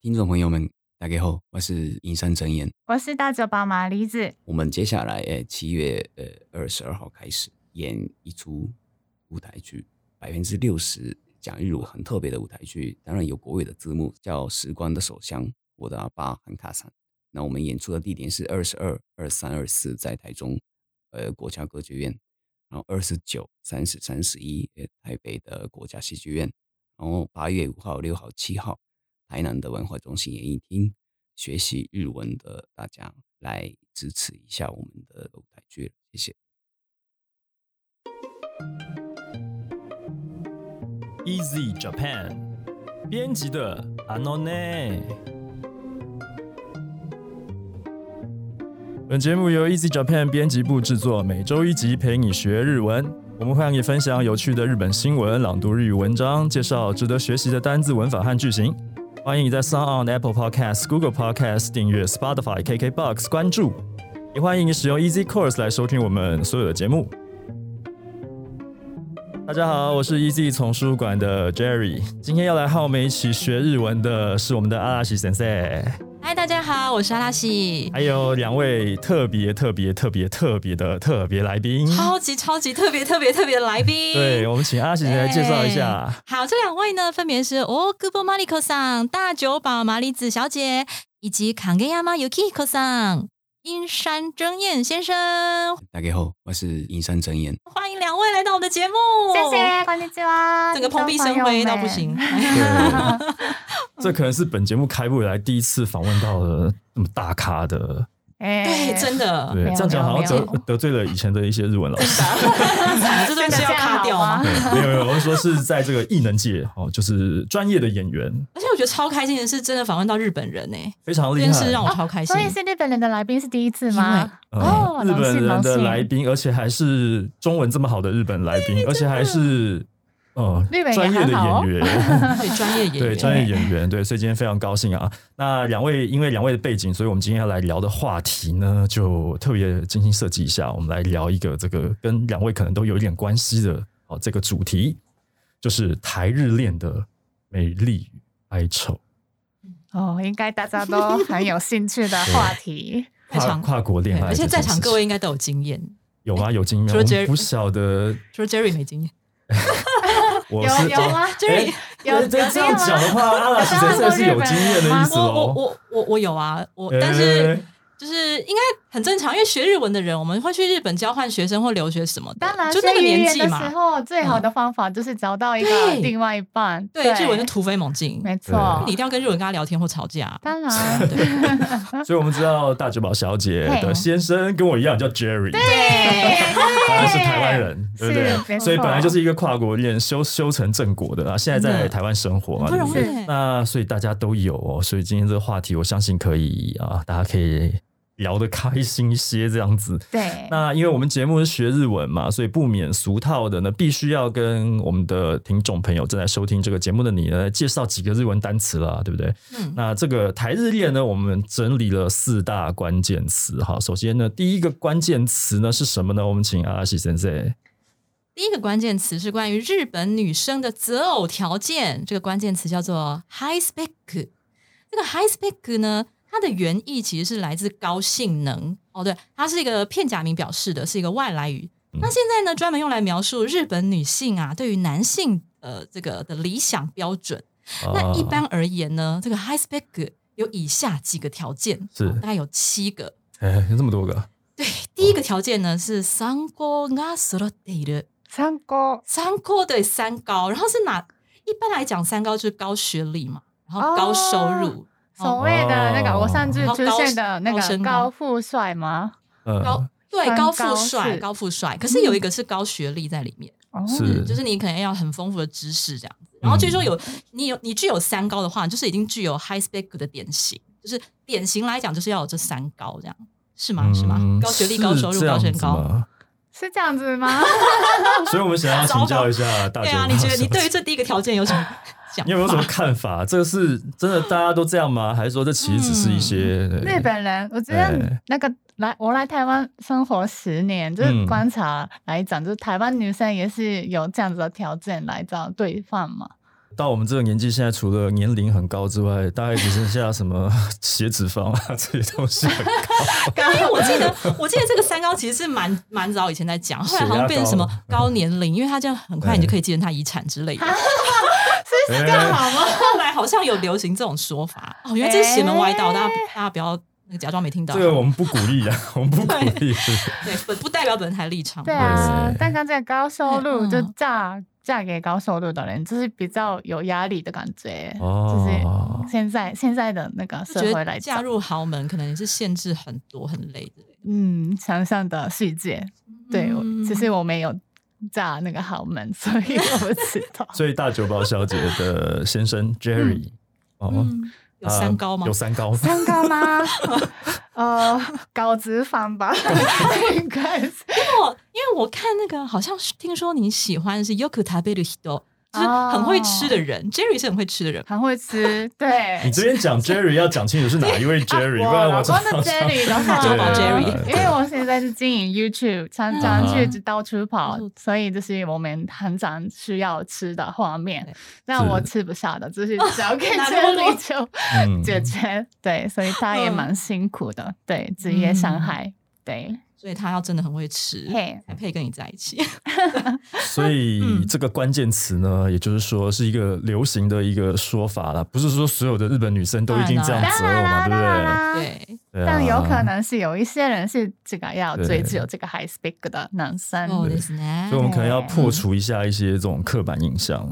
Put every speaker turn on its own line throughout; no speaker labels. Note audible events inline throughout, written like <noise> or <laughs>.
听众朋友们，大家好，我是银山真言。
我是大嘴宝马梨子。
我们接下来，诶，七月呃二十二号开始演一出舞台剧，百分之六十讲日文很特别的舞台剧，当然有国语的字幕，叫《时光的手枪》，我的阿爸很卡桑。那我们演出的地点是二十二、二三、二四，在台中呃国家歌剧院，然后二十九、三十、三十一，呃台北的国家戏剧院，然后八月五号、六号、七号。台南的文化中心演艺厅，学习日文的大家来支持一下我们的舞台剧，谢谢。
Easy Japan 编辑的阿诺内。本节目由 Easy Japan 编辑部制作，每周一集陪你学日文。我们会让你分享有趣的日本新闻，朗读日语文章，介绍值得学习的单字、文法和句型。欢迎你在 s o n on Apple Podcast、Google Podcast 订阅 Spotify、KKBox 关注，也欢迎你使用 Easy Course 来收听我们所有的节目。大家好，我是 Easy 丛书馆的 Jerry，今天要来和我们一起学日文的是我们的阿拉西先生。
嗨，大家好，我是阿拉西，
还有两位特别特别特别特别的特别来宾，
超级超级特别特别特别的来宾。<laughs>
对，我们请阿拉西来介绍一下。
好，这两位呢，分别是哦，Gubo Mariko 桑大酒保麻里子小姐，以及 Kangeyama Yukiko 桑。阴山真彦先生，
大家好，我是阴山真彦，
欢迎两位来到我们的节目，
谢谢，欢迎啊，
整个蓬荜生辉到不行，<laughs> <laughs>
这可能是本节目开播以来第一次访问到了那么大咖的。
对，真的，
对，这样讲好像得得罪了以前的一些日文老师，<laughs>
这段是要卡掉吗？
没有没有，我是说是在这个艺能界哦，就是专业的演员。
而且我觉得超开心的是，真的访问到日本人呢，
非常厉害，
是让我超开心。
所以是日本人的来宾是第一次吗？
哦，日本人的来宾，而且还是中文这么好的日本来宾，而且还是。哦，专业的演员，<laughs>
对专业演员，
对专业演员，对，所以今天非常高兴啊！那两位因为两位的背景，所以我们今天要来聊的话题呢，就特别精心设计一下，我们来聊一个这个跟两位可能都有一点关系的哦，这个主题就是台日恋的美丽与哀愁。
哦，应该大家都很有兴趣的话题，<laughs>
跨跨国恋爱，
而且在场各位应该都有经验，
有吗？有经验？除了 Jerry 不晓得，
除了 Jerry 没经验。<laughs>
有有吗？就是有
这样讲的话，阿拉西真的是有经验的意思
哦。我我我我有啊，我但是。就是应该很正常，因为学日文的人，我们会去日本交换学生或留学什么的。
当然，
就那个年纪
嘛。时候最好的方法就是找到一个另外一半。
对，日文就突飞猛进。
没错，
你一定要跟日文跟他聊天或吵架。
当然。<laughs>
所以我们知道大久保小姐的先生跟我一样叫 Jerry，
对，
他是台湾人，对不对？所以本来就是一个跨国恋，修修成正果的啊。现在在台湾生活嘛，对不对？那所以大家都有哦。所以今天这个话题，我相信可以啊，大家可以。聊得开心一些，这样子。
对。
那因为我们节目是学日文嘛，所以不免俗套的呢，必须要跟我们的听众朋友正在收听这个节目的你呢，介绍几个日文单词啦，对不对？嗯。那这个台日恋呢，我们整理了四大关键词哈。首先呢，第一个关键词呢是什么呢？我们请阿西先生。
第一个关键词是关于日本女生的择偶条件，这个关键词叫做 high spec。这个 high spec 呢？它的原意其实是来自高性能哦，对，它是一个片假名表示的，是一个外来语。那现在呢，专门用来描述日本女性啊，对于男性呃这个的理想标准。那一般而言呢，这个 high spec 有以下几个条件，
是
大概有七个。<laughs>
哎，有这么多个？
对，第一个条件呢是三高が揃っている。
三高，
三高对三高，然后是哪？一般来讲，三高就是高学历嘛，然后高收入。
所谓的那个我上次出现的那个高富帅吗？
高对高富帅，高富帅。可是有一个是高学历在里面，
是
就是你可能要很丰富的知识这样子。然后据说有你有你具有三高的话，就是已经具有 high spec 的典型，就是典型来讲就是要有这三高这样，是吗？是吗？高学历、高收入、高身高，<laughs>
是这样子吗？<laughs>
所以我们想要请教一下大家，<laughs> 对
啊，你觉得你对于这第一个条件有什么？
你有没有什么看法？<laughs> 这个是真的大家都这样吗？还是说这其实只是一些
日本人？我觉得那个来我来台湾生活十年，就是观察来讲，就是台湾女生也是有这样子的条件来找对方嘛。
到我们这个年纪，现在除了年龄很高之外，大概只剩下什么血脂肪啊 <laughs> 这些东西很高。<laughs>
因为我记得，我记得这个三高其实是蛮蛮早以前在讲，后来好像变成什么高年龄，因为他这样很快你就可以继承他遗产之类的。
是这样好吗？<laughs>
后来好像有流行这种说法哦，原来这是邪门歪道，大家大家不要那个假装没听到。
这个我们不鼓励啊，我们不鼓励。<laughs>
对，不不代表本台立场。
对啊，但像这个高收入就嫁嫁给高收入的人，就是比较有压力的感觉。哦，就是现在现在的那个社会来
嫁入豪门，可能也是限制很多很累的。
嗯，想象的世界，对，其实我没有。炸那个豪门，<laughs> 所以我不知道。<laughs>
所以大酒保小姐的先生 Jerry
哦，有三高吗？
有三高，
三高吗？<laughs> 呃，高脂肪吧，应该是。
因为我因为我看那个，好像是听说你喜欢是 Yoku Taberu Hito。就是很会吃的人，Jerry 是很会吃的人，
很会吃。<laughs> 对。
你这边讲 Jerry 要讲清楚是哪一位 Jerry，<laughs> 不然我
真的 Jerry 的话
，Jerry，
因为我现在是经营 YouTube，常常去到处跑，所以就是我们很常需要吃的画面，但我吃不下的，就是只要给 Jerry 就解决。对，所以他也蛮辛苦的，对职业伤害，对。
所以他要真的很会吃，才配跟你在一起。<laughs>
所以这个关键词呢，也就是说是一个流行的一个说法了，不是说所有的日本女生都一定这样择偶嘛，对不
对？
对。但有可能是有一些人是这个要追求这个 high spec 的男生，
所以我们可能要破除一下一些这种刻板印象。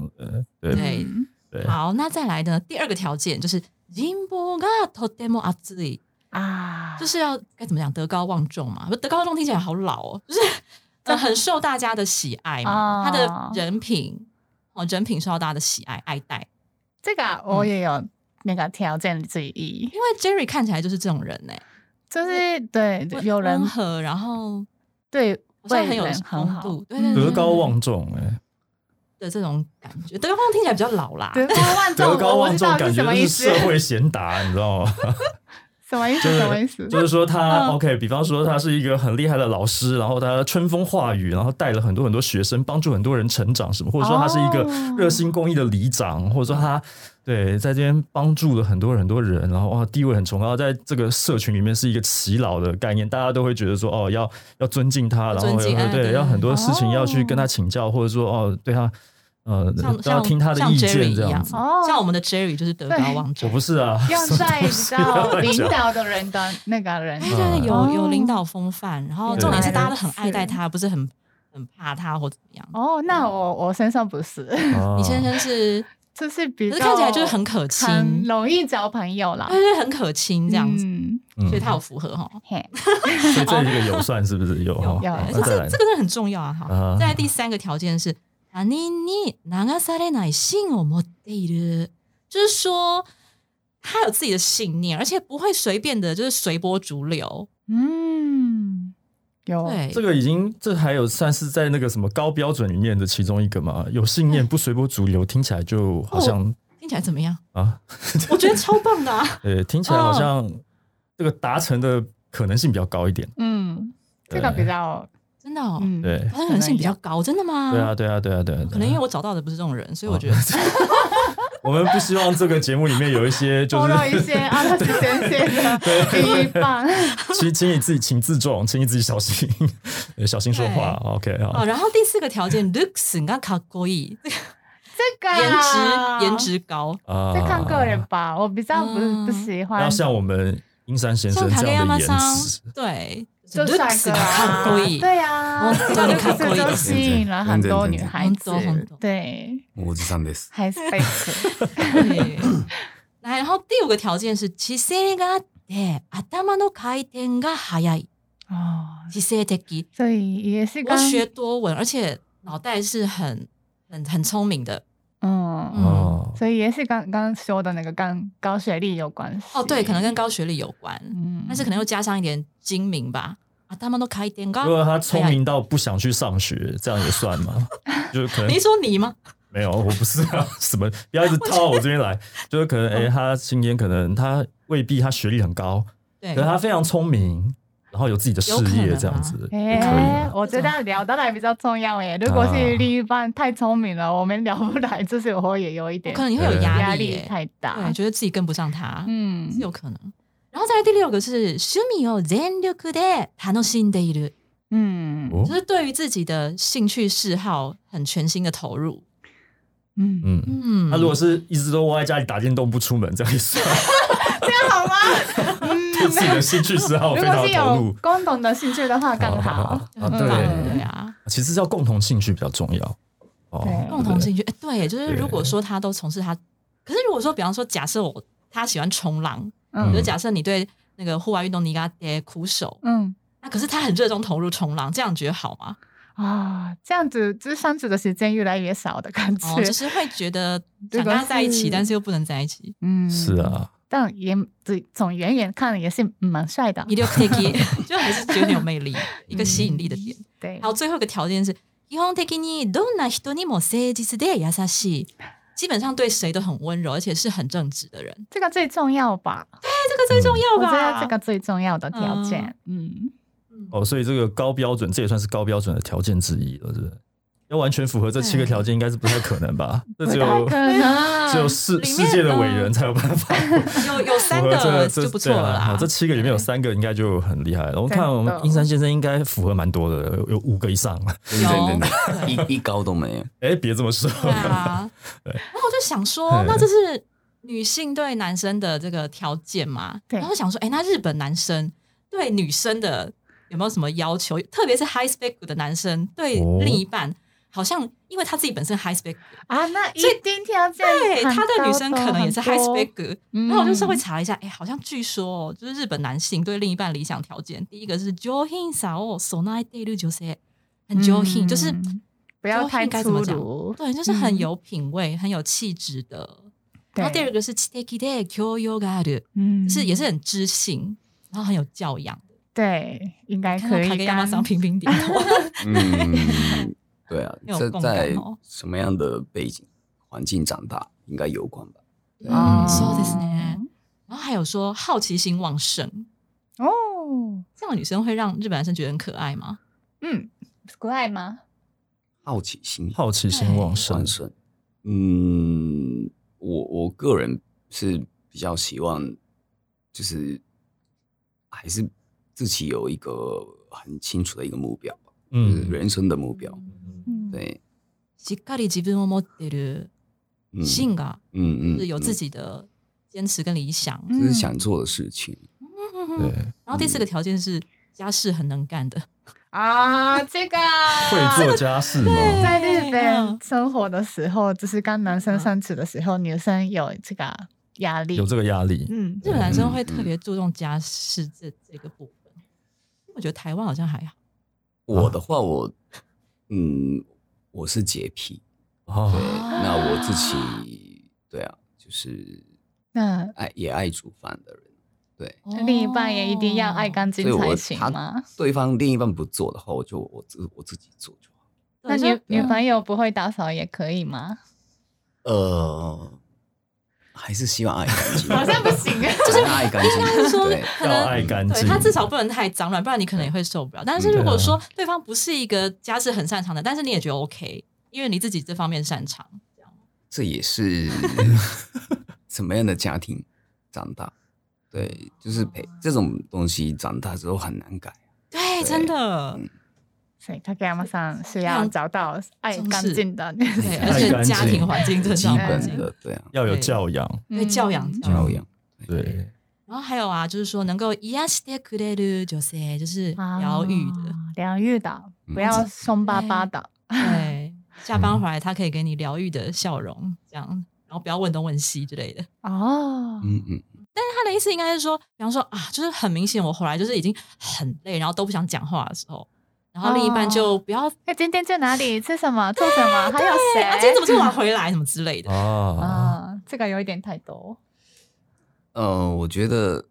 对
对对。好，那再来的第二个条件就是人望がとても熱い。 啊，就是要该怎么讲，德高望重嘛。德高望重听起来好老哦，就是很受大家的喜爱嘛。他的人品哦，人品受到大家的喜爱爱戴。
这个我也有那个条件之一，
因为 Jerry 看起来就是这种人呢，
就是对有人
和，然后
对，
会很有很好，对
德高望重哎
的这种感觉。德高望重听起来比较老啦，
德高望重，
德高望重感觉是社会贤达，你知道吗？<laughs>
什么意思？什么意思？
就是说他 OK，比方说他是一个很厉害的老师，然后他春风化雨，然后带了很多很多学生，帮助很多人成长，什么？或者说他是一个热心公益的里长，或者说他对在这边帮助了很多很多人，然后哇地位很崇高，在这个社群里面是一个耆老的概念，大家都会觉得说哦要要尊敬他，然后对要很多事情要去跟他请教，或者说哦对他。呃，像像听他的意见这样子。
像我们的 Jerry 就是德高望重。
我不是啊，<laughs>
要在比较 <laughs> 领导的人的那个人，
对，有有领导风范。然后重点是大家都很爱戴他，不是很很怕他或怎么样。
哦，那我我身上不是，
你先生是 <laughs>
就是比较
看起来就是很可亲，
容易交朋友啦，
就是很可亲这样子，所以他有符合哈。
所以这一个有算是不是有？
有，
这这个真的很重要啊！哈，再来第三个条件是。他你你流されない信を持っている，就是说他有自己的信念，而且不会随便的，就是随波逐流。
嗯，有
这个已经这还有算是在那个什么高标准里面的其中一个嘛？有信念不随波逐流，听起来就好像
听起来怎么样啊？我觉得超棒的啊！
对，听起来好像这个达成的可能性比较高一点。
嗯，这个比较。
真的哦，
对，
可能性比较高，真的吗？
对啊，对啊，对啊，对啊。
可能因为我找到的不是这种人，所以我觉得 <laughs>
我们不希望这个节目里面有一些就是
一些啊，那是先先的 <laughs> 地方。
请请你自己请自重，请你自己小心，小心说话。OK
啊。然后第四个条件，looks 你刚卡过一，
这个
颜值颜值高
啊，这看个人吧。我比较不不喜欢，
要像我们英山先生这样的颜值，
对。
就帅哥啊，对呀，这个其实就吸引了很多女孩子。对，
我是上的是。
还是贝克。
来，然后第五个条件是姿勢がで頭の回転が速い。哦，姿勢的。
所以也是
多学多闻，而且脑袋是很很很聪明的。
嗯嗯，所以也是刚刚说的那个跟高学历有关系。
哦，对，可能跟高学历有关，嗯，但是可能又加上一点精明吧。啊，他们都开店高。
如果他聪明到不想去上学，这样也算吗？<laughs> 就是可能
你说你吗？
没有，我不是啊。<laughs> 什么？不要一直套到我这边来。<laughs> 就是可能，哎，他今天可能他未必他学历很高，
对，
可是他非常聪明。然后有自己的事业这样子，也可以。
我觉得聊得来比较重要诶。如果是另一半太聪明了，我们聊不来，就是我也有一点，
可能你会有压
力太大，
对，觉得自己跟不上他，嗯，是有可能。然后再来第六个是趣味を全力で楽しんでいる，嗯，就是对于自己的兴趣嗜好很全心的投入。
嗯嗯嗯，他如果是一直都窝在家里打电动不出门，这样算
这样好吗？
对自 己的兴趣嗜好 <laughs> 非常投入，
共同的兴趣的话更好。啊。
对。呀，其实要共同兴趣比较重要。
哦，共同兴趣，哎，对，就是如果说他都从事他，可是如果说比方说假设我他喜欢冲浪，嗯，就假设你对那个户外运动你给他跌苦手，嗯，那可是他很热衷投入冲浪，这样觉得好吗？
啊，这样子就是相处的时间越来越少的感觉，
就是会觉得想跟他在一起，但是又不能在一起。
嗯，是啊，
但也从远远看也是蛮帅的，
就<laughs> 还是觉得很有魅力，<laughs> 一个吸引力的点。
对，
然后最后一个条件是，基本的にどんな人にも誠実で優しい，基本上对谁都很温柔，而且是很正直的人。
这个最重要吧？
对，这个最重要吧？
我觉得这个最重要的条件，嗯。
哦，所以这个高标准，这也算是高标准的条件之一了，是不是？ 要完全符合这七个条件，应该是不太可能吧？<laughs> 这只有 <laughs> 只有世世界的伟人才有办法。<laughs>
有有三个就不错了。
这七个里面有三个应该就很厉害了。我看我们英山先生应该符合蛮多的，有五个以上。
有一一高都没有。
哎，别这么说。
对啊。对。然后我就想说，那这是女性对男生的这个条件嘛？然后想说，哎，那日本男生对女生的。有没有什么要求？特别是 high spec 的男生对另一半，好像因为他自己本身 high spec
啊，那一定条件
对他的女生可能也是 high spec。然后我就稍微查了一下，哎，好像据说就是日本男性对另一半理想条件，第一个是 johin sao so nice day 就是很 johin，就是
不要太粗鲁，
对，就是很有品味、很有气质的。然后第二个是 chiteki de kyo yoga 嗯，是也是很知性，然后很有教养。
对，应该可以。
跟亚马桑频频点头。
嗯，<laughs> 对啊，这在什么样的背景环境长大，应该有关吧？
哦，そうですね。然后还有说好奇心旺盛哦，这样的女生会让日本男生觉得很可爱吗？
嗯，可爱吗？
好奇心，
好奇心旺盛。
嗯，我我个人是比较希望，就是还是。自己有一个很清楚的一个目标，嗯，人生的目标，嗯， 对。
しっかり自分を持ってる性格，嗯嗯，是有自己的坚持跟理想，
这是想做的事情。
对。
然后第四个条件是家事很能干的
啊，这个
会做家事吗？
在日本生活的时候，就是跟男生相处的时候，女生有这个压力，
有这个压力。
嗯，日本男生会特别注重家事这这个部分。我觉得台湾好像还好。
我的话，我嗯， 我是洁癖，对，那我自己对啊，就是那爱也爱煮饭的人，对，
另一半也一定要爱干净才行吗？
对方另一半不做的话，我就我自我自己做就好。
那女女朋友不会打扫也可以吗？
呃。还是希望爱干净，
好像不行啊，<laughs>
就是
爱干净。应该是
说，可能
爱干净，
他至少不能太脏乱，不然你可能也会受不了。但是如果说对方不是一个家事很擅长的，但是你也觉得 OK，因为你自己这方面擅长，这样。
这也是 <laughs> 什么样的家庭长大？对，就是陪这种东西长大之后很难改。
对，真的。
所以他给他们上是要找到爱干净的，
对，而且家庭环境
基本的，对啊，
要有教养，
对教养
教养，
对。
然后还有啊，就是说能够癒してくれる女性，就是疗愈的，
疗愈的，不要凶巴巴的。
对，<laughs> 下班回来他可以给你疗愈的笑容，这样，然后不要问东问西之类的。哦，嗯嗯。但是他的意思应该是说，比方说啊，就是很明显，我回来就是已经很累，然后都不想讲话的时候。 然后另一半就不要，
哎，今天在哪里 <laughs> 吃什么做什么？还有谁？
啊，今天怎么这么晚回来？<laughs> 什么之类的
啊？这个有一点太多。
呃，我觉得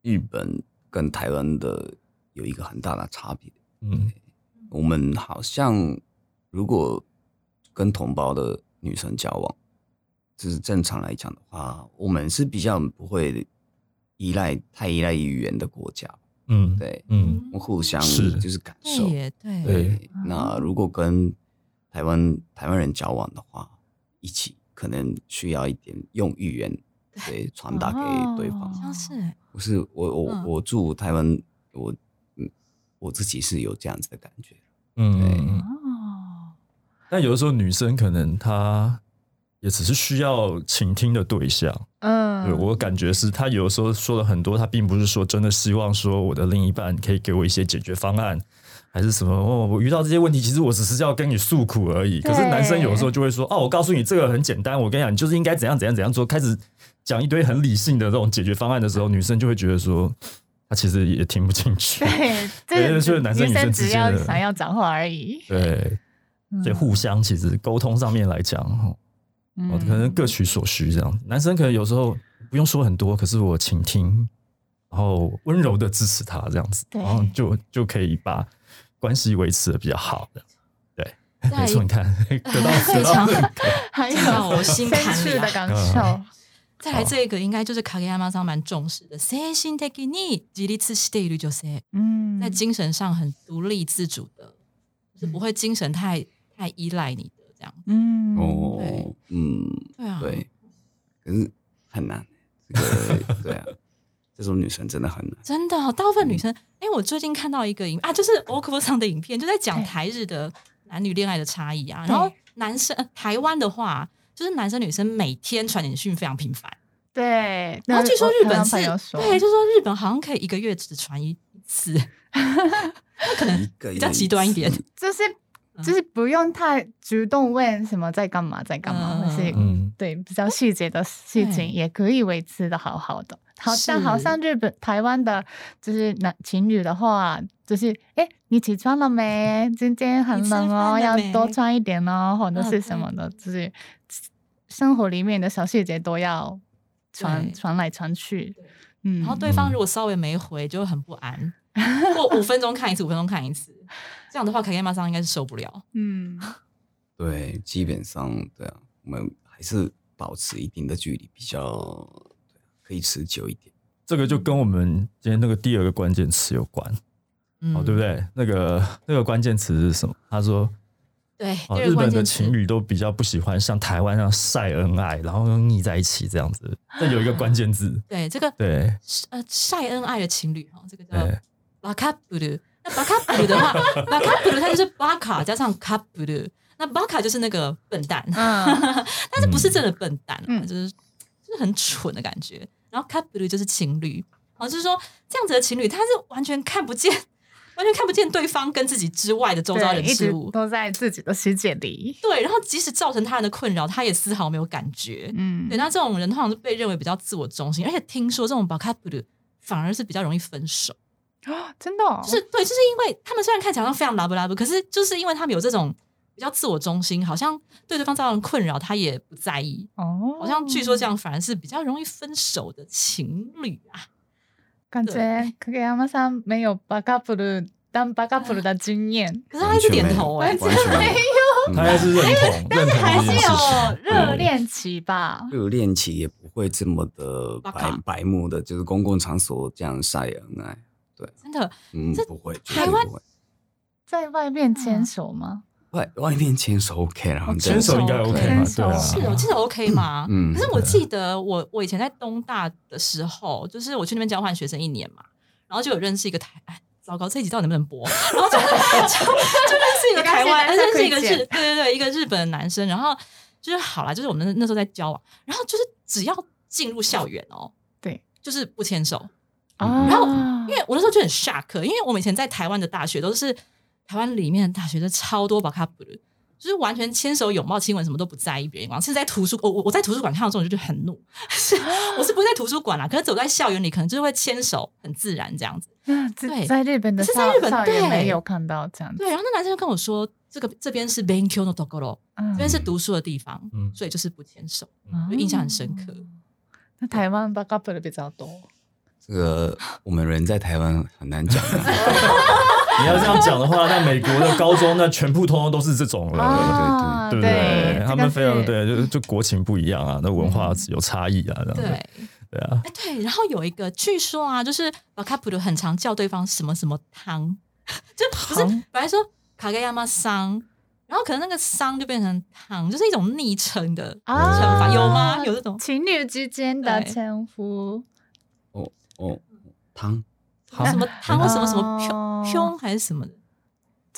日本跟台湾的有一个很大的差别。嗯，我们好像如果跟同胞的女生交往，就是正常来讲的话，我们是比较不会依赖太依赖语言的国家。嗯，对，嗯，我互相是。就是感受，
对
对。那如果跟台湾台湾人交往的话，一起可能需要一点用语言对。传达给对方，
像是，
不是我我我住台湾，我嗯我自己是有这样子的感觉，嗯
哦。但有的时候女生可能她。也只是需要倾听的对象，嗯，对我感觉是他有的时候说了很多，他并不是说真的希望说我的另一半可以给我一些解决方案，还是什么哦，我遇到这些问题，其实我只是要跟你诉苦而已。可是男生有的时候就会说，哦，我告诉你这个很简单，我跟你讲，你就是应该怎样怎样怎样做，开始讲一堆很理性的这种解决方案的时候，女生就会觉得说，他其实也听不进去。
对，<laughs>
这是男生女生之间的
想要讲话而已。
对，所以互相其实沟通上面来讲，哦，可能各取所需这样。男生可能有时候不用说很多，可是我倾听，然后温柔的支持他这样子，然后就就可以把关系维持的比较好的。对，没错，你看得到 <laughs>
非常还有我心坎
里 <laughs> 的感受。
再来这个，应该就是卡给亚妈桑蛮重视的，精神的你自立自主的一就是，嗯，在精神上很独立自主的，是不会精神太太依赖你。这样，嗯，哦，
嗯，对啊，对，可是很难，这个，对啊，<laughs> 这种女生真的很难，
真的，大部分女生，哎，我最近看到一个影啊，就是 o k 上的影片，就在讲台日的男女恋爱的差异啊，然后男生台湾的话，就是男生女生每天传简讯非常频繁，
对，
然后据说日本是，对，就说日本好像可以一个月只传一次，<laughs> 那可能比较极端一点，
就是。就是不用太主动问什么在干嘛在干嘛，那些对比较细节的事情也可以维持的好好的。好像好像日本台湾的，就是男情侣的话，就是哎，你起床了没？今天很冷哦，要多穿一点哦，或者是什么的，就是生活里面的小细节都要传传来传去。
嗯，然后对方如果稍微没回，就会很不安。<laughs> 过五分钟看一次，五分钟看一次，这样的话，凯凯马上应该是受不了。嗯，
对，基本上对啊，我们还是保持一定的距离，比较可以持久一点。
这个就跟我们今天那个第二个关键词有关，哦，对不对？那个那个关键词是什么？他说，
对，
日本的情侣都比较不喜欢像台湾那样晒恩爱，然后腻在一起这样子。这有一个关键字，
对，这个
对，
呃，晒恩爱的情侣哈，这个叫。巴卡布鲁，那巴卡布鲁的话，<laughs> 巴卡布鲁它就是巴卡加上卡布鲁，那巴卡就是那个笨蛋，<laughs> 但是不是真的笨蛋，就是就是很蠢的感觉。然后卡布鲁就是情侣，哦，就是说这样子的情侣，他是完全看不见，<laughs> 完全看不见对方跟自己之外的周遭人事物，
都在自己的世界里。
对，然后即使造成他人的困扰，他也丝毫没有感觉。嗯，对，那这种人通常是被认为比较自我中心，而且听说这种巴卡布鲁反而是比较容易分手。
啊，真的，
就是对，就是因为他们虽然看起来好像非常拉布拉布，可是就是因为他们有这种比较自我中心，好像对对方造成困扰，他也不在意。哦，好像据说这样反而是比较容易分手的情侣啊。
感觉可给阿妈桑没有巴卡普鲁当巴卡普鲁的经验，<laughs>
可是他一直点头哎，
没有，<laughs>
他还是认同，<laughs>
但是还是有热恋期吧？
热恋期也不会这么的白白目的，就是公共场所这样晒恩爱。对，
真的，
嗯，不会，
台湾
在外面牵手吗？
外外面牵手 OK，然后
牵手应该 OK 嘛？对啊，
是哦，牵手 <laughs> OK 吗？嗯，可是我记得我我以前在东大的时候，就是我去那边交换学生一年嘛，然后就有认识一个台，哎，糟糕，这一集到底能不能播？然后就就认识一个台湾，认识一个日，对对对，一个日本的男生，然后就是好了，就是我们那时候在交往，然后就是只要进入校园哦，
对，
就是不牵手。然后，因为我那时候就很 shock，因为我们以前在台湾的大学都是台湾里面的大学都超多 b 卡 c 的，就是完全牵手、拥抱、亲吻什么都不在意别人光。是在图书，我我我在图书馆看到这种就就很怒，<laughs> 是我是不会在图书馆啦，可是走在校园里，可能就是会牵手，很自然这样子。
嗯，对，在日本的
是在日本对
没有看到这样。
对，然后那男生就跟我说，这个这边是 banku no tokoro，这边是读书的地方，所以就是不牵手，就印象很深刻。
那台湾 b 卡 c 的比较多。
这个我们人在台湾很难讲。<laughs>
你要这样讲的话，那美国的高中那全部通通都是这种了，对对对，他们非常对，就就国情不一样啊，那文化有差异啊，这样对。对啊，
哎对，然后有一个据说啊，就是老卡普鲁很常叫对方什么什么汤，<laughs> 就不是本来说卡盖亚马桑，然后可能那个桑就变成汤，就是一种昵称的称法，有吗？有这种？
情侣之间的称呼？
哦。汤，汤，
什么？汤？什么？什么？胸胸还是什么？的。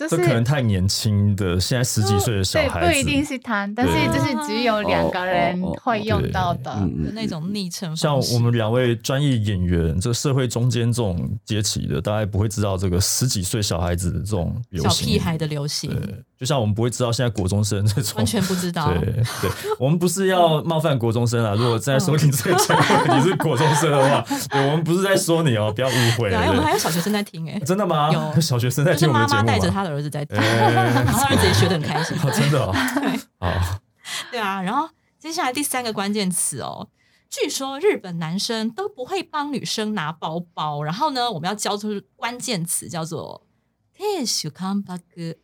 这可能太年轻的，现在十几岁的小孩
子不一定是他，但是就是只有两个人会用到的
那种昵称。
像我们两位专业演员，这社会中间这种阶级的，大概不会知道这个十几岁小孩子的这种
小屁孩的流行。
就像我们不会知道现在国中生这种，
完全不知道。
对对，我们不是要冒犯国中生啊！如果在收听这个节目你是国中生的话，我们不是在说你哦，不要误会。
对，我们还有小学生在听哎，
真的吗？
有
小学生在听我们节目，
妈妈带着他的儿子在听，然后儿子也学的很开心。<laughs>
真的哦，
好，对啊。然后接下来第三个关键词哦，据说日本男生都不会帮女生拿包包。然后呢，我们要教出关键词叫做 “tesu kambag”。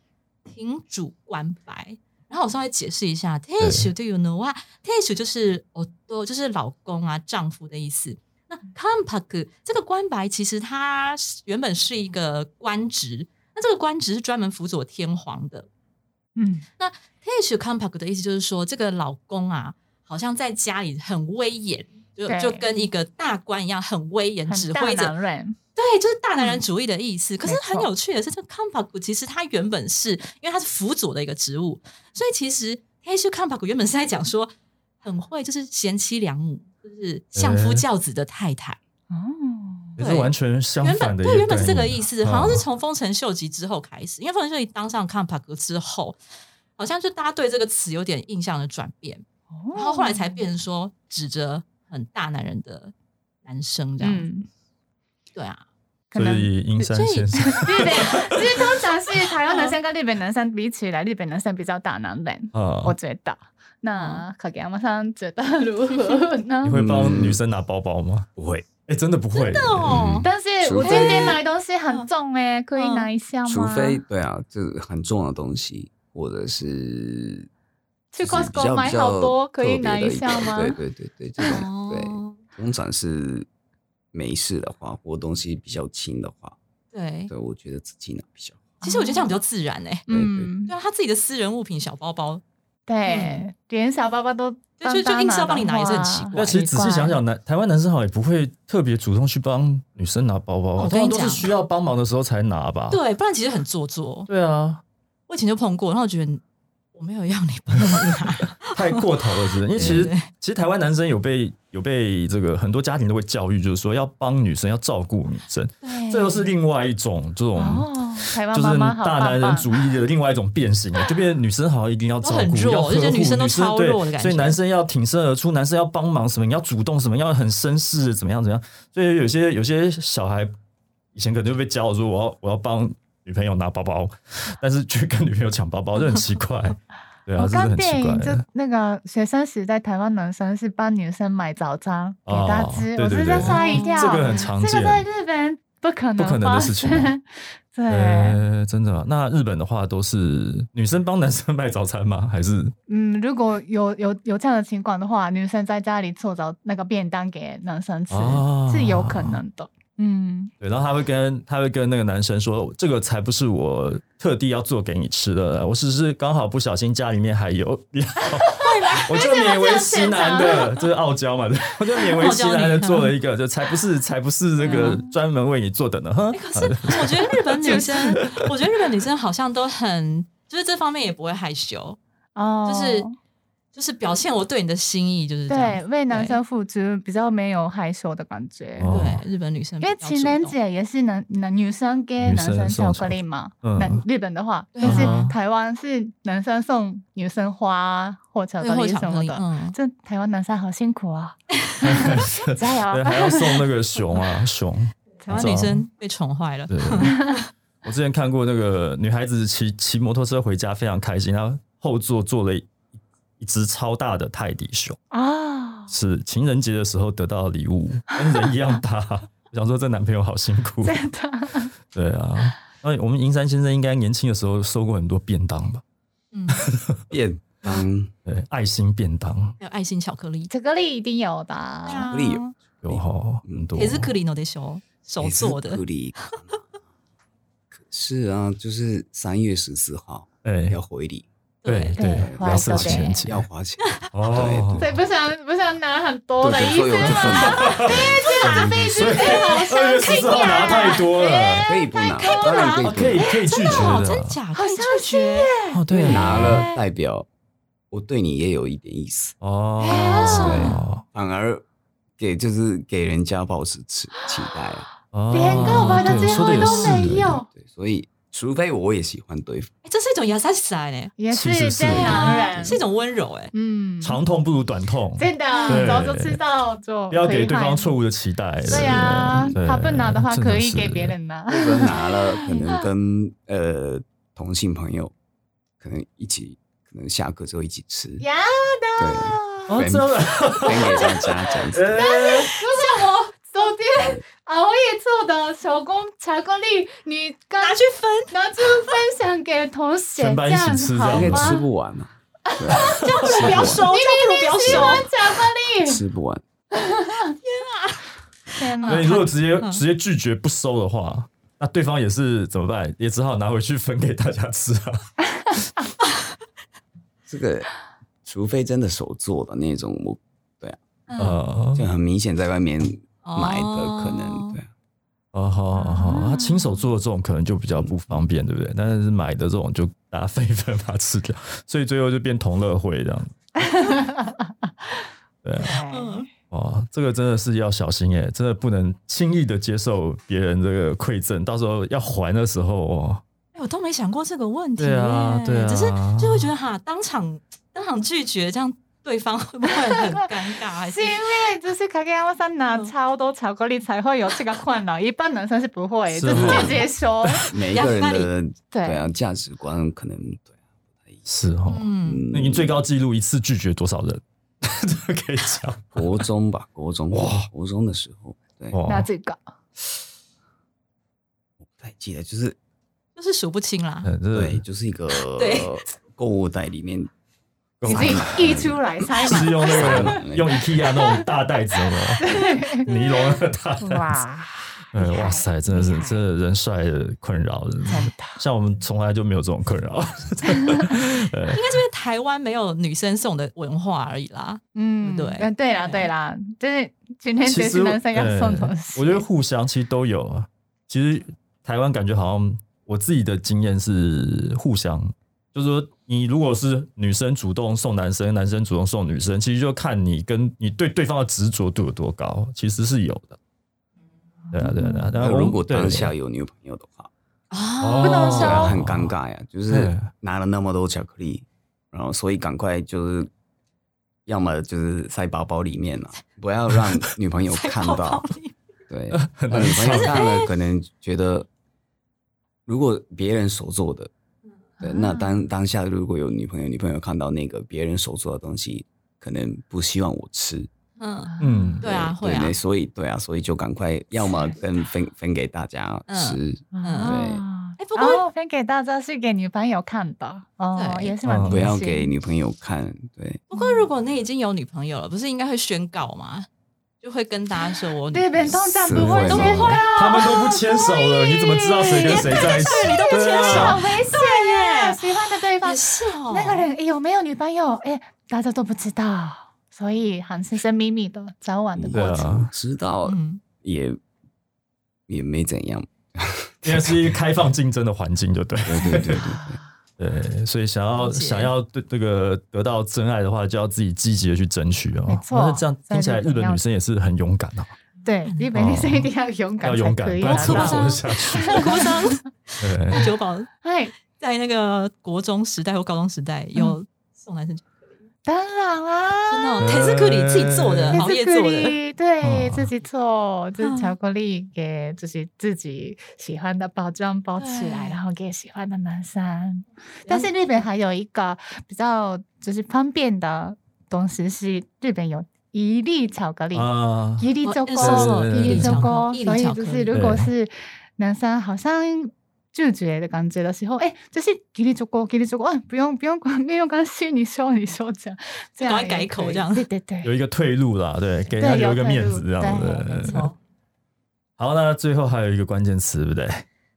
挺主关白，然后我稍微解释一下，tesu do you know 啊？tesu 就是我多就是老公啊，丈夫的意思。那 k a m p a k 这个关白其实它原本是一个官职，那这个官职是专门辅佐天皇的。嗯，那 a k 的意思就是说，这个老公啊，好像在家里很威严，就就跟一个大官一样，很威严，指挥着。对，就是大男人主义的意思。可是很有趣的是，这 c o m p a g 其实它原本是因为它是辅佐的一个职务，所以其实 h 是 c o m p a g 原本是在讲说很会，就是贤妻良母，就是相夫教子的太太。
哦，也是完全相反的。
对，原本是这个意思，好像是从丰臣秀吉之后开始，因为丰臣秀吉当上 p a g 之后，好像就大家对这个词有点印象的转变，然后后来才变成说指着很大男人的男生这样子。对啊，
所以阴山先生，
日本其实通常是台湾男生跟日本男生比起来，日本男生比较大男人，我觉得。那卡给阿妈桑觉得如何 <laughs> 呢？
你会帮女生拿包包吗？
不会，
哎，真的不会。真
的哦，
但是我今天买东西很重哎，可以拿一下吗？
除非对啊，就是很重的东西，或者是
去 Costco 买好多，可以拿一下吗？
对对对对，这种对，通常是。没事的话，或东西比较轻的话，
对，
对我觉得自己拿比较好。
其实我觉得这样比较自然哎，嗯，对啊，他自己的私人物品小包包，
对，连小包包都
就就硬是要帮你拿也是很奇怪。
那其实仔细想想，男台湾男生好像也不会特别主动去帮女生拿包包，通常都是需要帮忙的时候才拿吧。
对，不然其实很做作。
对啊，
我以前就碰过，然后觉得。我没有要你帮我拿，<laughs>
太过头了，是不是。因为其实其实台湾男生有被有被这个很多家庭都会教育，就是说要帮女生，要照顾女生。这又是另外一种这种，就是大男人主义的另外一种变形 <laughs> 就变成女生好像一定要照顾，要呵护女生，对，所以男生要挺身而出，男生要帮忙什么，你要主动什么，要很绅士，怎么样怎么样。所以有些有些小孩以前可能就被教说，我要我要帮。女朋友拿包包，但是去跟女朋友抢包包，就很奇怪。对啊，
我看电影就那个学生时代，台湾男生是帮女生买早餐给她吃，我直接吓一跳。
这个很常见，
这个在日本不可能，
不可能的事情。
对，
真的。那日本的话，都是女生帮男生买早餐吗？还是？
嗯，如果有有有这样的情况的话，女生在家里做早那个便当给男生吃，是有可能的。
嗯，对，然后他会跟他会跟那个男生说，这个才不是我特地要做给你吃的，我只是刚好不小心家里面还有，我就勉为其难的，这是傲娇嘛，我就勉为其难的做了一个，就才不是才不是那个专门为你做的呢。
可是我觉得日本女生，<laughs> 我觉得日本女生好像都很，就是这方面也不会害羞哦，就是。就是表现我对你的心意，就是
对为男生付出比较没有害羞的感觉。
对日本女生，
因为情人节也是男男女生给男生巧克力嘛。那日本的话，但是台湾是男生送女生花或巧克力什么的。这台湾男生好辛苦啊！<laughs> 加油！
还要送那个熊啊 <laughs> 熊。
台湾女生被宠坏了。
我之前看过那个女孩子骑骑摩托车回家非常开心，然后后座坐了。一只超大的泰迪熊啊，是情人节的时候得到的礼物，<laughs> 跟人一样大。我 <laughs> 想说，这男朋友好辛苦。
真的。
对啊，那我们银山先生应该年轻的时候收过很多便当吧？
嗯，<laughs> 便当，
对，爱心便当，
还有爱心巧克力，
巧克力一定有吧。
巧克力有，巧克
有哈很多。
也是克里诺的手手做的。
可是啊，就是三月十四号，
哎，
要回礼。
对对，要
花
钱，
要花钱
哦。
对，不想不想拿很多的意思
吗？
第一次拿费是最好
二月十四号拿太多了，
可以不拿，当然可以，
可以可以拒绝的，
真假？
可以拒绝
哦，对，
拿了代表我对你也有一点意思
哦，
对，反而给就是给人家保持期期待
啊，连告白的机会都没有，
对，所以。除非我也喜欢对方，
这是一种亚萨西呢，
也是这样，
是。一种温柔哎，
嗯，
长痛不如短痛，
真的，早就知道就
不要给对方错误的期待，
对呀，他不拿的话可以给别人拿，
如果拿了 <laughs> 可能跟呃同性朋友可能一起，可能下课之后一起吃，
要的，
对，真的。
分给大家这样子，
但是不是我昨天。熬夜做的手工巧克力，你
拿去分，
拿去分享给同学，这样好
吗？吃不完啊，
这样 <laughs> 不如不要收，这样不如不要收。
喜欢巧克力，
吃不完。
天啊，
天哪！
那你如果直接直接拒绝不收的话，那对方也是怎么办？也只好拿回去分给大家吃啊。<laughs>
这个，除非真的手做的那种，我对啊，
呃，
就很明显在外面。买的可能对，
哦好好，他亲手做的这种可能就比较不方便，对不对？但是买的这种就大家分一分把它吃掉，所以最后就变同乐会这样 <laughs> 子。对，哇，这个真的是要小心哎，真的不能轻易的接受别人这个馈赠，到时候要还的时候，
哎，我都没想过这个问题，
对啊，对啊，
只是就会觉得哈，当场当场拒绝这样。对方 <laughs> 会不会很尴尬？
是因为就是卡卡亚山拿超多巧克力才会有这个困扰，一般男生是不会，就直接说。<laughs>
每一个人的对啊价值观可能对
是哦。嗯，那你最高纪录一次拒绝多少人？<laughs> 这可以讲。
国中吧，国中哇，国中的时候对。
那这个
我不太记得，就是
就是数不清啦。
对，就是一个购物袋里面。
已经溢出来，
是用那个用 IKEA 那种大袋子的尼龙的大袋子。哇，嗯，哇塞，真的是这人帅的困扰，真的。像我们从来就没有这种困扰。<laughs> 应该
是因为台湾没有女生送的文化而已啦。嗯，对，
嗯，对啦，对啦，就是今天其实男生要送东西，
我觉得互相其实都有啊。其实台湾感觉好像我自己的经验是互相。就是说，你如果是女生主动送男生，男生主动送女生，其实就看你跟你对对方的执着度有多高，其实是有的。对啊，对啊，对啊。
如果当下有女朋友的话，
啊，不能说
很尴尬呀。就是拿了那么多巧克力，然后所以赶快就是，要么就是塞包包里面了，<laughs> 不要让女朋友看到。对，<laughs> 女朋友看了可能觉得，如果别人所做的。对，那当当下如果有女朋友，女朋友看到那个别人手做的东西，可能不希望我吃。
嗯嗯，对啊，会啊，
所以对啊，所以就赶快，要么跟分分给大家吃。嗯，对。
哎，不过分给大家是给女朋友看的哦，也是蛮
不要给女朋友看。对。
不过如果你已经有女朋友了，不是应该会宣告吗？就会跟大家说，我
对边通常不会，都不会啊，
他们都不牵手了，你怎么知道谁跟谁在一起？
你都不牵手，
好危险耶！喜欢的对方
是哦，
那个人有没有女朋友？哎，大家都不知道，所以很神神秘秘的早晚的过程，
知道也也没怎样，<laughs>
因为是一个开放竞争的环境，就对，
对对对对。
对，所以想要想要对这个得到真爱的话，就要自己积极的去争取哦。
没错，
这样听起来日本女生也是很勇敢的。
对，日本女生一定要勇敢，
要勇敢，不然怎么活下去？<laughs>
国商，<laughs> 对，九保，哎，在那个国中时代或高中时代有送男生。
当然啦，
真的，田斯克里自己做的，熬夜做的，
对自己做，就是巧克力给就是自己喜欢的包装包起来，然后给喜欢的男生。但是日本还有一个比较就是方便的东西是，日本有一粒巧克力，一粒就够，一粒就够，所以就是如果是男生好像。拒绝的感觉的时候，哎，就是给你做过，给你做过，不用不用管，没有关系，你说你说这样，这样
改口这样，
对对对，
有一个退路啦，对，给他留一个面子这样子。好，那最后还有一个关键词，对不对？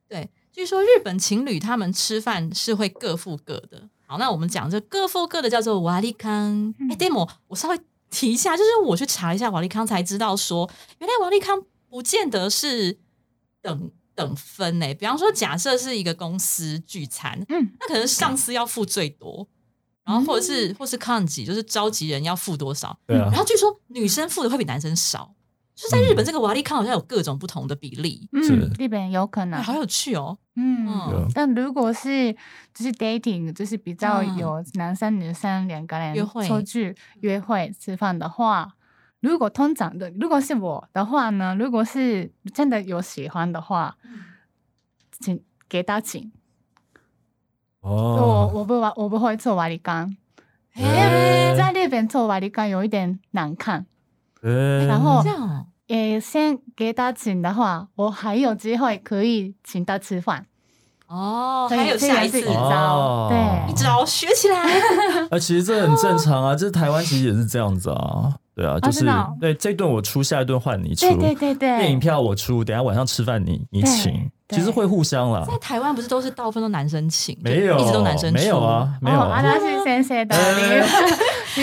对，据说日本情侣他们吃饭是会各付各的。好，那我们讲这各付各的叫做瓦利康。哎，demo，我稍微提一下，就是我去查一下瓦利康才知道说，原来瓦利康不见得是等。等分呢？比方说，假设是一个公司聚餐，嗯，那可能上司要付最多，然后或者是或是抗级，就是召集人要付多少？
对啊。
然后据说女生付的会比男生少，就在日本这个瓦力康好像有各种不同的比例。
嗯，日本有可能，
好有趣哦。
嗯，但如果是就是 dating，就是比较有男生女生两个人
约会
出去约会吃饭的话。如果通常的，如果是我的话呢？如果是真的有喜欢的话，请给他请。
哦，
我我不我不会做瓦里干，因为在那边做瓦里干有一点难看。然后，也先给他请的话，我还有机会可以请他吃饭。
哦，还有下一次
招，对，
一招学起来。<laughs>
啊，其实这很正常啊，这台湾其实也是这样子啊。对啊，就是对这顿我出，下一顿换你出。
对对对对，
电影票我出，等下晚上吃饭你你请，其实会互相啦。
在台湾不是都是大部分都男生请，
没有
一直都男生出，
没有啊，没有。
阿拉是先生的，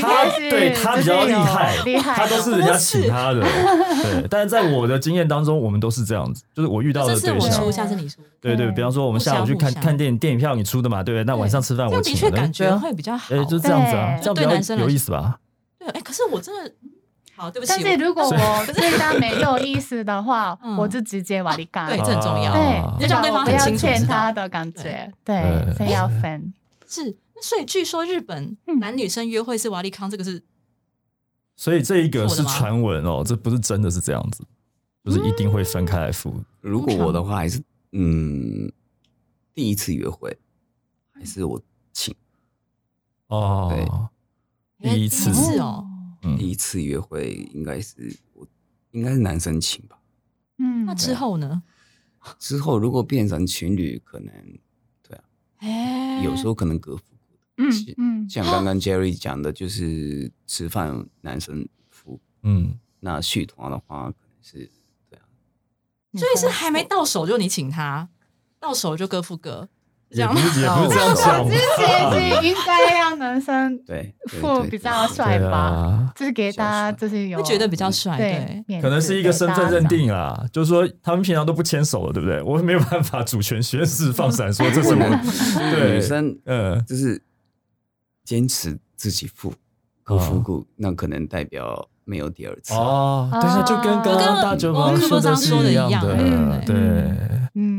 他 <laughs> 对他比较厉害，厉害，他都是人家请他的。<laughs> 对，但是在我的经验当中，我们都是这样子，就是我遇到的对象，
出，下次你出。
对对，比方说我们下午去看看电影，电影票你出的嘛，对不对？那晚上吃饭我请。
的确感觉会比较好，
哎，就这样子啊，这样比较有意思吧？
对，哎，可是我真的。好，对不起。
但是如果我对他没有意思的话，<laughs> 我就直接瓦里干。
对，这很重要。
对，
就让对方很清楚
他的感觉。对，非要分。
是，所以据说日本男女生约会是瓦利康，这个是。
所以这一个是传闻哦，这不是真的是这样子，就是一定会分开来付。
如果我的话，还是嗯，第一次约会还是我请。
哦，
对，
第一次
哦。
第一次约会应该是我，应该是男生请吧。
嗯，那之后呢？<laughs>
之后如果变成情侣，可能对啊，
哎，
有时候可能各付各的。嗯嗯，像刚刚 Jerry 讲的，就是吃饭男生付，
嗯，
那续团的话可能是对啊。
所以是还没到手就你请他，到手就各付各。
也不是也不是这
是应该让男生
对
付比较帅吧，就是给大家就是有
觉得比较帅，对，
可能是一个身份认定啊，就是说他们平常都不牵手了，对不对？我没有办法主权宣誓放闪说这是我 <laughs>
对女生，呃，就是坚持自己付，不复古，那可能代表没有第二次。
哦。对啊，就跟刚刚大舅妈说的是一样的，对，
嗯。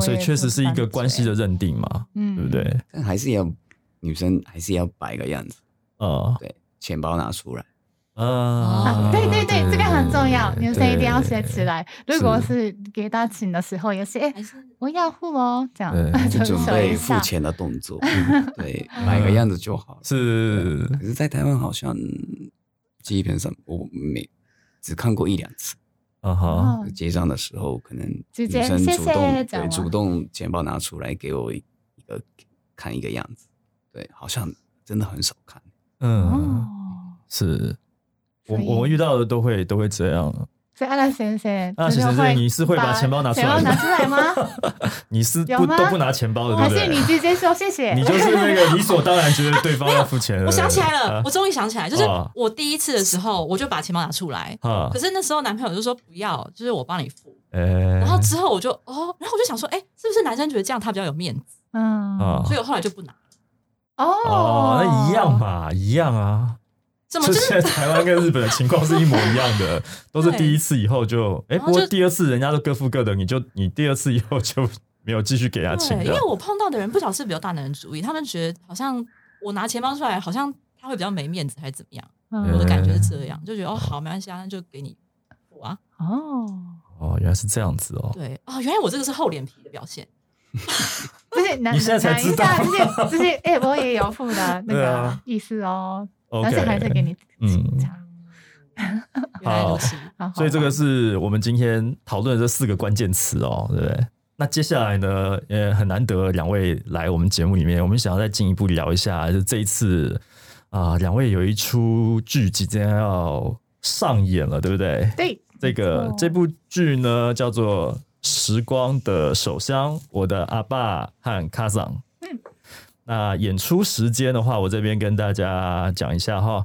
所以确实是一个关系的认定嘛，对不对？
但还是要女生还是要摆个样子，
哦，
对，钱包拿出来，
啊，
对对对，这个很重要，女生一定要学起来。如果是给他请的时候，也是哎，我要付哦，这样 <laughs>
就准备付钱的动作，<laughs> 对，摆个样子就好。
是，
可是，在台湾好像基本上我没只看过一两次。
啊哈！
结账的时候，可能女生主动对主动钱包拿出来给我一个看一个样子，对，好像真的很少看。
嗯，是我我遇到的都会都会这样。
所以阿拉先生，
阿拉先生，你是会把钱包拿出来？
拿出来吗？<laughs>
你是不都不拿钱包的，对不对？
还是你直接说谢谢？
你就是那个理所当然觉得对方要付钱。
我想起来了，我终于想起来，就是我第一次的时候，我就把钱包拿出来。可是那时候男朋友就说不要，就是我帮你付。然后之后我就哦，然后我就想说，哎，是不是男生觉得这样他比较有面子？嗯，所以我后来就不拿。
哦，
那一样嘛，一样啊。就现在台湾跟日本的情况是一模一样的，<laughs> 都是第一次以后就哎，不过第二次人家都各付各的，你就你第二次以后就没有继续给他钱。
因为我碰到的人不少是比较大男人主义，他们觉得好像我拿钱包出来，好像他会比较没面子还是怎么样？我的感觉是这样，就觉得哦好没关系啊，那就给你付啊。
哦
哦，原来是这样子哦。
对哦，原来我这个是厚脸皮的表现。
不是，<laughs>
你现在才知道，
就是就是哎，我也有付的那个意思哦。但是还是给你嗯，<laughs>
好，所以这个是我们今天讨论的这四个关键词哦，对不对？那接下来呢，也很难得两位来我们节目里面，我们想要再进一步聊一下，就这一次啊，两位有一出剧即将要上演了，对不对？
对，
这个这部剧呢叫做《时光的手香》，我的阿爸和卡桑。嗯，那演出时间的话，我这边跟大家讲一下哈。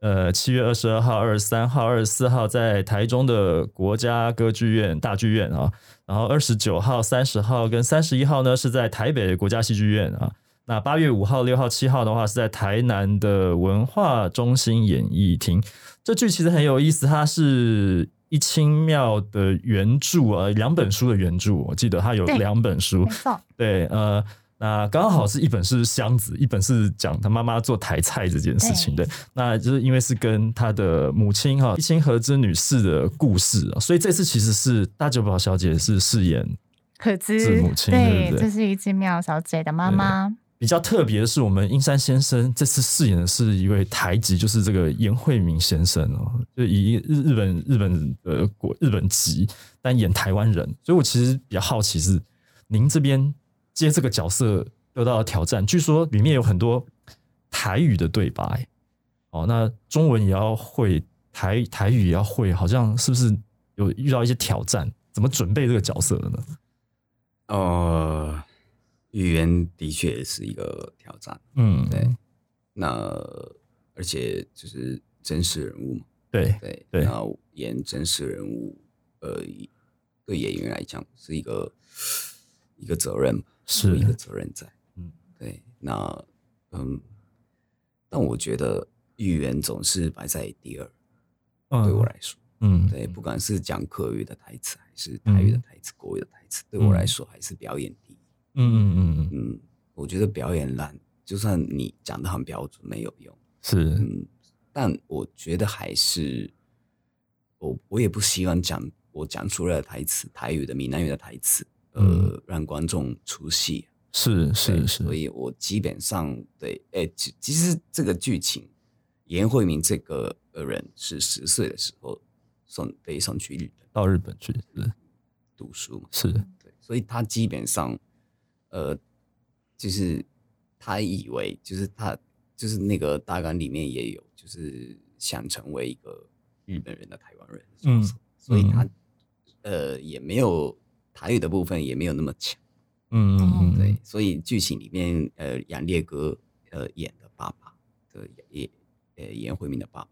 呃，七月二十二号、二十三号、二十四号在台中的国家歌剧院大剧院啊，然后二十九号、三十号跟三十一号呢是在台北国家戏剧院啊。那八月五号、六号、七号的话是在台南的文化中心演艺厅。这剧其实很有意思，它是一清妙的原著啊，两本书的原著，我记得它有两本书，对，呃。那刚好是一本是箱子，一本是讲他妈妈做台菜这件事情的。那就是因为是跟他的母亲哈一清和之女士的故事啊，所以这次其实是大久保小姐是饰演
可之
母亲，对
这是一清妙小姐的妈妈。
比较特别的是，我们英山先生这次饰演的是一位台籍，就是这个严惠明先生哦，就以日日本日本呃国日本籍，但演台湾人。所以我其实比较好奇是您这边。接这个角色得到了挑战，据说里面有很多台语的对白，哦，那中文也要会，台台语也要会，好像是不是有遇到一些挑战？怎么准备这个角色的呢？
呃，语言的确是一个挑战，嗯，对，那而且就是真实人物嘛，
对
对对，然后演真实人物，呃，对演员来讲是一个一个责任。
是
一个责任在，嗯，对，那嗯，但我觉得语言总是摆在第二，对我来说，嗯，对，不管是讲客语的台词还是台语的台词、国语的台词，对我来说还是表演第一，嗯嗯嗯嗯，我觉得表演烂，就算你讲的很标准没有用，
是，
嗯，但我觉得还是，我我也不希望讲我讲出来的台词，台语的闽南语的台词。呃，让观众出戏。
是是是，
所以我基本上对，哎，其其实这个剧情，严慧明这个人是十岁的时候送被送去日本，
到日本去是
读书嘛，
是。
对，所以他基本上，呃，就是他以为就是他就是那个大纲里面也有，就是想成为一个日本人的台湾人，嗯，所以他呃也没有。台语的部分也没有那么强，嗯嗯嗯，对，所以剧情里面，呃，杨烈哥呃演的爸爸对也呃严慧明的爸爸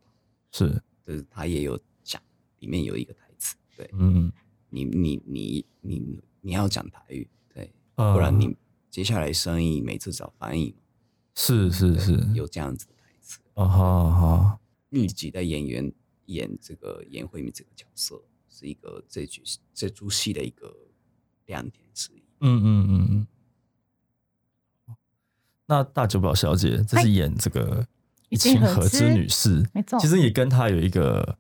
是，
就是他也有讲，里面有一个台词，对，嗯，你你你你你要讲台语，对，不然你接下来生意每次找翻译，
是是是，
有这样子的台词，啊哈哈，日籍的演员演这个严慧明这个角色，是一个这剧这出戏的一个。亮点之一。嗯嗯嗯嗯。
那大久保小姐，这是演这个清和之女士，
没错。
其实也跟她有一个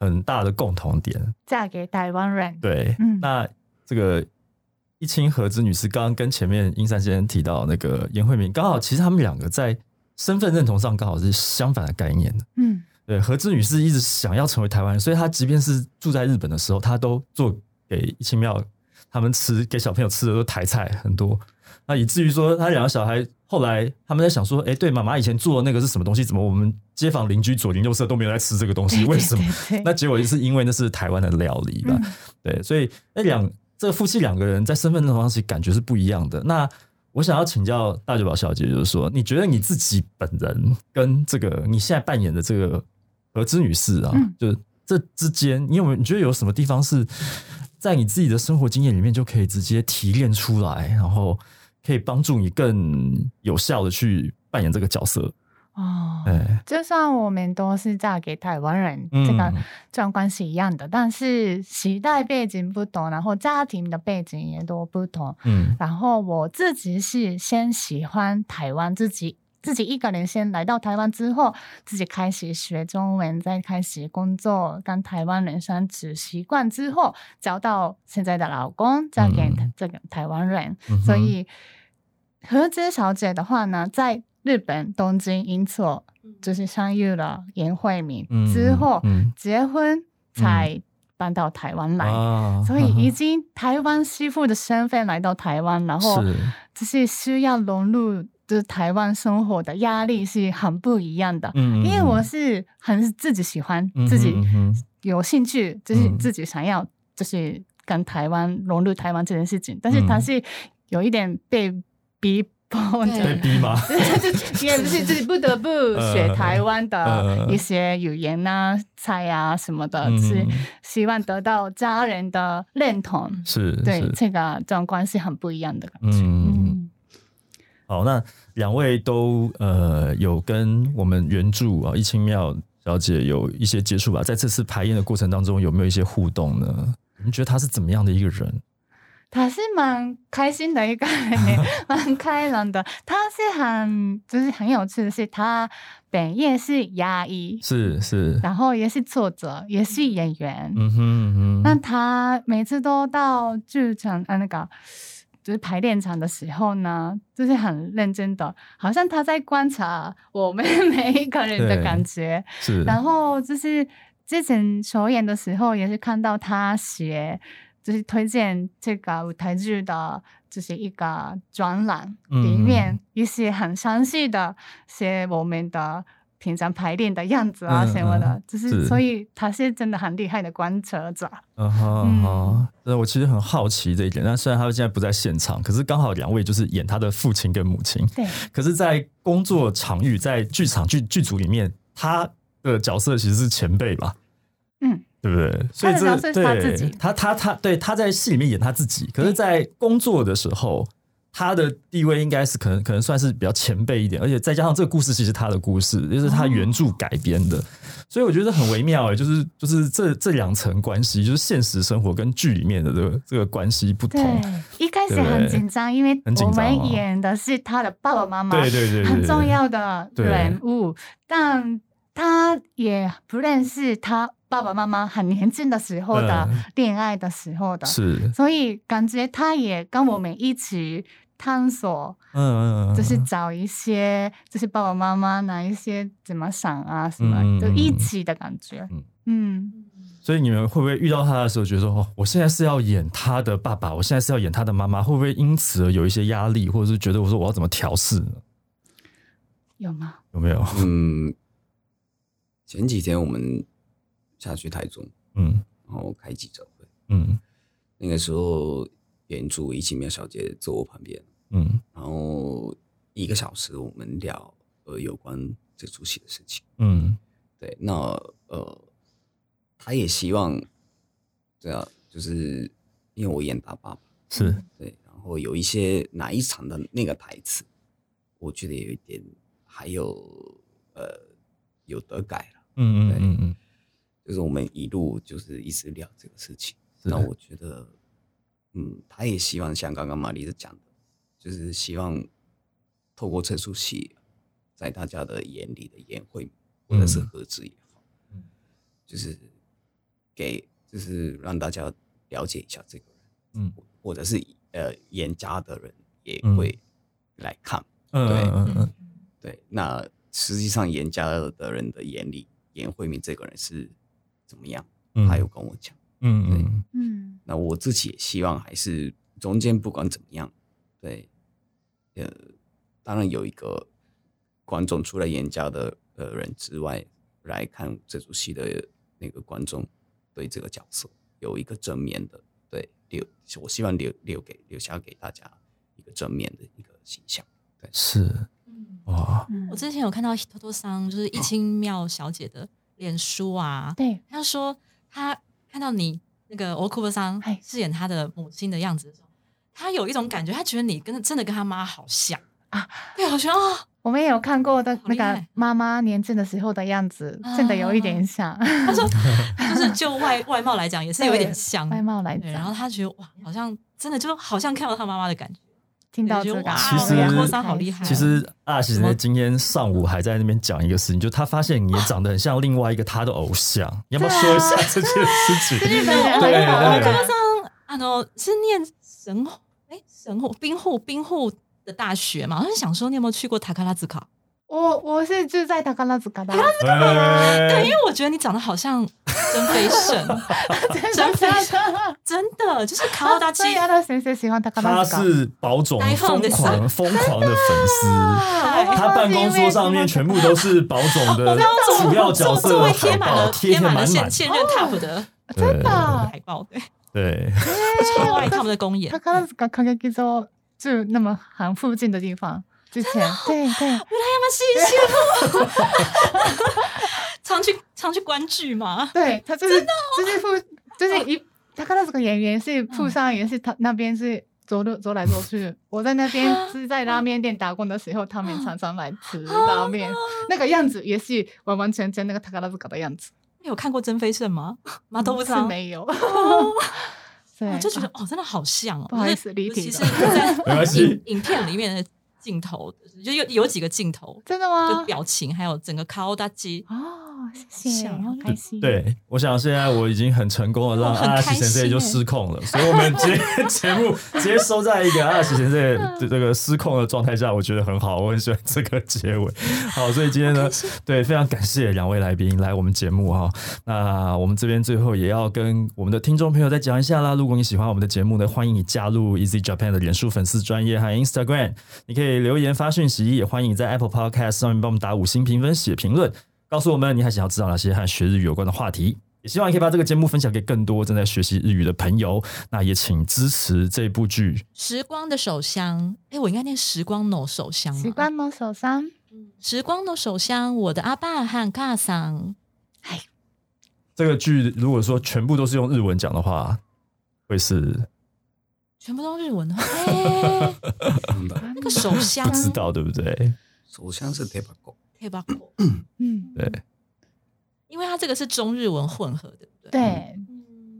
很大的共同点，
嫁给台湾人。
对，嗯。那这个一清和之女士，刚刚跟前面英山先生提到那个严慧明，刚好其实他们两个在身份认同上刚好是相反的概念的。嗯，对。和之女士一直想要成为台湾人，所以她即便是住在日本的时候，她都做给一清庙。他们吃给小朋友吃的都台菜很多，那以至于说他两个小孩后来他们在想说，哎，对，妈妈以前做的那个是什么东西？怎么我们街坊邻居左邻右舍都没有在吃这个东西？<laughs> 为什么？<laughs> 那结果就是因为那是台湾的料理吧？对，所以那两这个夫妻两个人在身份认同上其实感觉是不一样的。那我想要请教大酒保小姐，就是说，你觉得你自己本人跟这个你现在扮演的这个何之女士啊，就这之间，你有没有你觉得有什么地方是？在你自己的生活经验里面，就可以直接提炼出来，然后可以帮助你更有效的去扮演这个角色。
哦，哎，就算我们都是嫁给台湾人，这个这段关系一样的，但是时代背景不同，然后家庭的背景也都不同。嗯，然后我自己是先喜欢台湾自己。自己一个人先来到台湾之后，自己开始学中文，再开始工作，跟台湾人相处习惯之后，找到现在的老公，嫁给这个台湾人。所以何姿小姐的话呢，在日本东京因错就是相遇了严慧敏之后，结婚才搬到台湾来，所以已经台湾媳妇的身份来到台湾，然后就是需要融入就是台湾生活的压力是很不一样的。嗯，因为我是很自己喜欢自己有兴趣，就是自己想要就是跟台湾融入台湾这件事情，但是他是有一点被逼。
被逼吗？
也不是自己不得不 <laughs> 学台湾的一些语言啊、菜啊什么的，是希望得到家人的认同。
是
对这个这种关系很不一样的感觉。嗯，
好，那两位都呃有跟我们原著啊易清妙小姐有一些接触吧？在这次排演的过程当中，有没有一些互动呢？你们觉得她是怎么样的一个人？
他是蛮开心的一个人，蛮开朗的。他是很就是很有趣的是，他本业是牙医，
是是，
然后也是作者，也是演员。嗯哼，那他每次都到剧场啊，那个就是排练场的时候呢，就是很认真的，好像他在观察我们 <laughs> 每一个人的感觉。
是，
然后就是之前首演的时候，也是看到他写。就是推荐这个舞台剧的，就是一个专栏，里面一些很详细的写我们的平常排练的样子啊什么的，就是所以他是真的很厉害的观察者。
嗯哼，那我其实很好奇这一点。那虽然他现在不在现场，可是刚好两位就是演他的父亲跟母亲。
对。
可是，在工作场域，在剧场剧剧组里面，他的角色其实是前辈吧？嗯。对不对？
所以这对
他他他对他在戏里面演他自己，可是，在工作的时候，他的地位应该是可能可能算是比较前辈一点，而且再加上这个故事其实他的故事，就是他原著改编的，所以我觉得很微妙哎，就是就是这这两层关系，就是现实生活跟剧里面的这个这个关系不同。
一开始很紧张，因为我们演的是他的爸爸妈妈，
对对对，
很重要的人物，但他也不认识他。爸爸妈妈很年轻的时候的恋爱的时候的，
是，
所以感觉他也跟我们一起探索，嗯，就是找一些，就是爸爸妈妈哪一些怎么想啊，什么，就一起的感觉，嗯，
所以你们会不会遇到他的时候，觉得说，哦，我现在是要演他的爸爸，我现在是要演他的妈妈，会不会因此而有一些压力，或者是觉得我说我要怎么调试呢？
有吗？
有没有？嗯，
前几天我们。下去台中，嗯，然后开记者会，嗯，那个时候原著一起妙小姐坐我旁边，嗯，然后一个小时我们聊呃有关这出戏的事情，嗯，对，那呃，他也希望这样，就是因为我演大爸爸，
是。
对，然后有一些哪一场的那个台词，我觉得有一点还有呃有得改了，嗯嗯嗯嗯。就是我们一路就是一直聊这个事情，那我觉得，嗯，他也希望像刚刚玛丽是讲的，就是希望透过这出戏，在大家的眼里的宴会或者是合资也好，嗯，就是给就是让大家了解一下这个人，嗯，或者是呃演家的人也会来看，对，嗯对，那实际上演家的人的眼里，严慧敏这个人是。怎么样？他有跟我讲，嗯嗯嗯。那我自己也希望还是中间不管怎么样，对，呃，当然有一个观众除了演家的呃人之外来看这出戏的那个观众，对这个角色有一个正面的对留，我希望留留给留下给大家一个正面的一个形象。对，
是，哇，
我之前有看到托托桑，就是一清妙小姐的。脸书啊，
对，
他说他看到你那个欧库伯桑饰演他的母亲的样子的时候，他有一种感觉，他觉得你跟真的跟他妈好像啊，对，好像啊，
我们也有看过的那个妈妈年轻的时候的样子，真的有一点像。他
说，<laughs> 就是就外外貌来讲，也是有一点像
外貌来讲，
然后他觉得哇，好像真的就好像看到他妈妈的感觉。
听到这个，
其实
好厉害。
其实阿喜在今天上午还在那边讲一个事情，就他发现你也长得很像另外一个他的偶像，你要不要说一下这件事情？<laughs>
对对
对，我刚刚啊，喏，是念神户，哎，神户兵户兵户的大学嘛，我就想说，你有没有去过塔克拉兹卡？
我我是住在高拉子高达，
对，因为我觉得你长得好像 <laughs> 真飞神，真飞神，真的。就是卡奥达基。
阿拉先生喜欢他，
他是宝总疯狂 <laughs> 疯狂的粉丝，他办公桌上面全部都是宝总的主要角色
贴满了
贴
满
了
现现任 top 的
真的
海报，对。
对，
超爱他们的公演。
他卡拉子高卡给说住那么很附近的地方。之前对对，原来
他们是一些常去常去观剧嘛？
对他就是就是附就是一他看到这个演员是附上也是他那边是走路走来走去。我在那边是在拉面店打工的时候，他们常常来吃 <laughs> 拉面，那个样子也是完完全全那个他卡拉斯卡的样子。
你有看过真飞盛吗？<laughs> 马头不是
没有。<laughs>
我就觉得哦，真的好像哦，
不好意思，离题。
其实在影影片里面的。镜头就有有几个镜头，
真的吗？
就表情还有整个卡奥达基
哦，谢谢，好开心。
对，我想现在我已经很成功的 <laughs> 让阿拉西先生就失控了，所以我们节 <laughs> 节目直接收在一个阿拉西先生的这个失控的状态下，我觉得很好，我很喜欢这个结尾。好，所以今天呢，对，非常感谢两位来宾来我们节目哈。那我们这边最后也要跟我们的听众朋友再讲一下啦，如果你喜欢我们的节目呢，欢迎你加入 Easy Japan 的脸书粉丝专业和 Instagram，你可以。留言发讯息，也欢迎在 Apple Podcast 上面帮我们打五星评分、写评论，告诉我们你还想要知道哪些和学日语有关的话题。也希望你可以把这个节目分享给更多正在学习日语的朋友。那也请支持这部剧《
时光的手香》。哎，我应该念《时光的手香》
时光的手香》。
时光的手香，我的阿爸和卡桑。
哎，这个剧如果说全部都是用日文讲的话，会是？
全部都日文 <laughs> 的，那个手香
不知道对不对？
手香是
tebako，tebako，
嗯，对，
因为它这个是中日文混合，对不
对？对，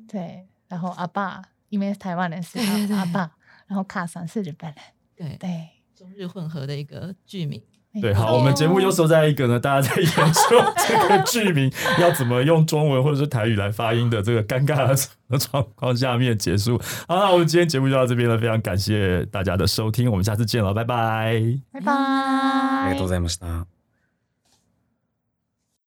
对。然后阿爸，因为台湾人是阿爸，然后卡桑是日本人，
对
对，
中日混合的一个剧名。
对，好，我们节目又收在一个呢，大家在研究这个剧名要怎么用中文或者是台语来发音的这个尴尬的状况下面结束。好，那我们今天节目就到这边了，非常感谢大家的收听，我们下次见了，拜拜，
拜拜，ありが
とうございました。